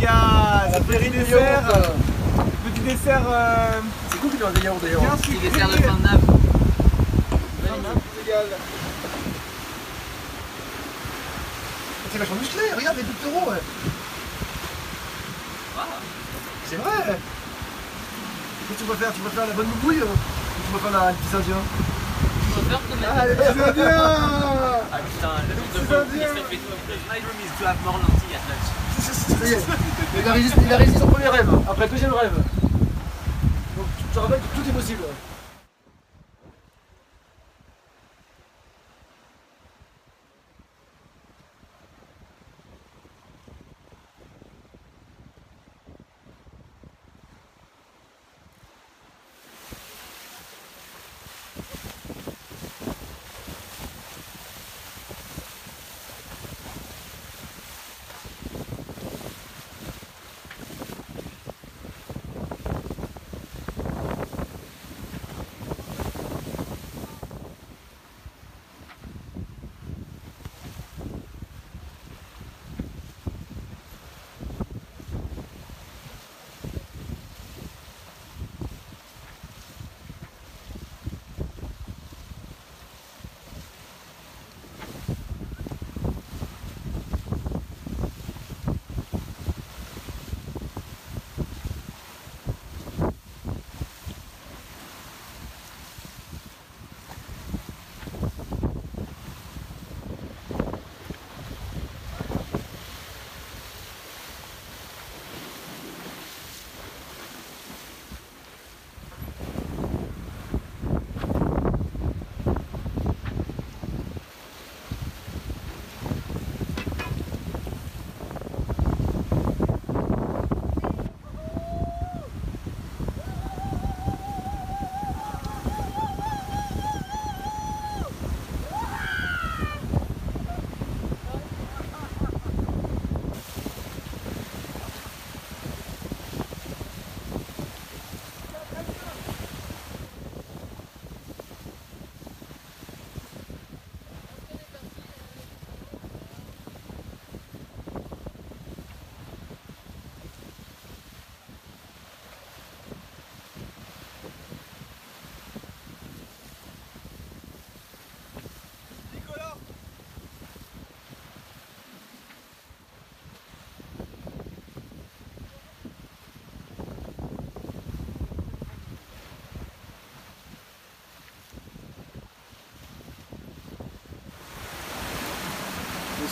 gars Ça fait Petit dessert euh, Petit dessert euh, C'est cool qu'il y ait des yaourts d'ailleurs. Petit dessert de fin de nappe. Égal. C'est vachement musclé, regarde les pectoraux. ouais. Ah, C'est vrai. Qu'est-ce que tu préfères? Tu préfères la bonne mougouille ou tu préfères la petite indien? Je préfère c'est bien Ah Ça y est. Il a réalisé, il a réalisé son premier rêve. Après le deuxième rêve. Donc tu te rappelles que tout est possible.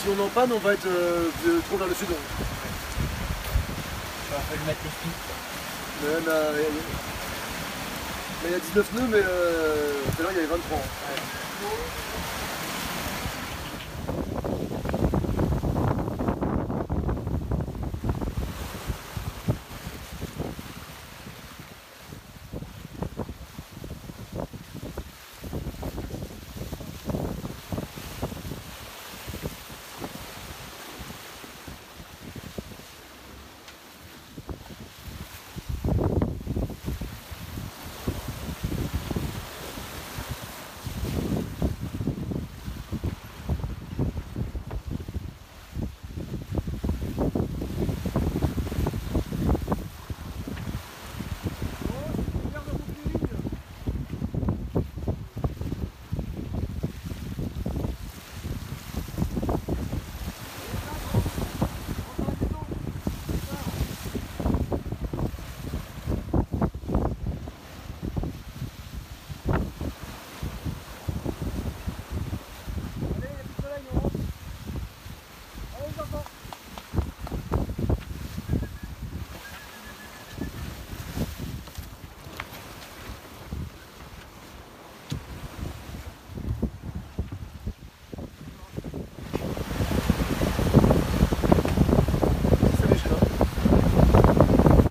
Si on en panne, on va être euh, trop vers le sud. Il va falloir mettre les là, là, il y a- là, il y a 19 nœuds, mais euh, tout à l'heure il y avait 23.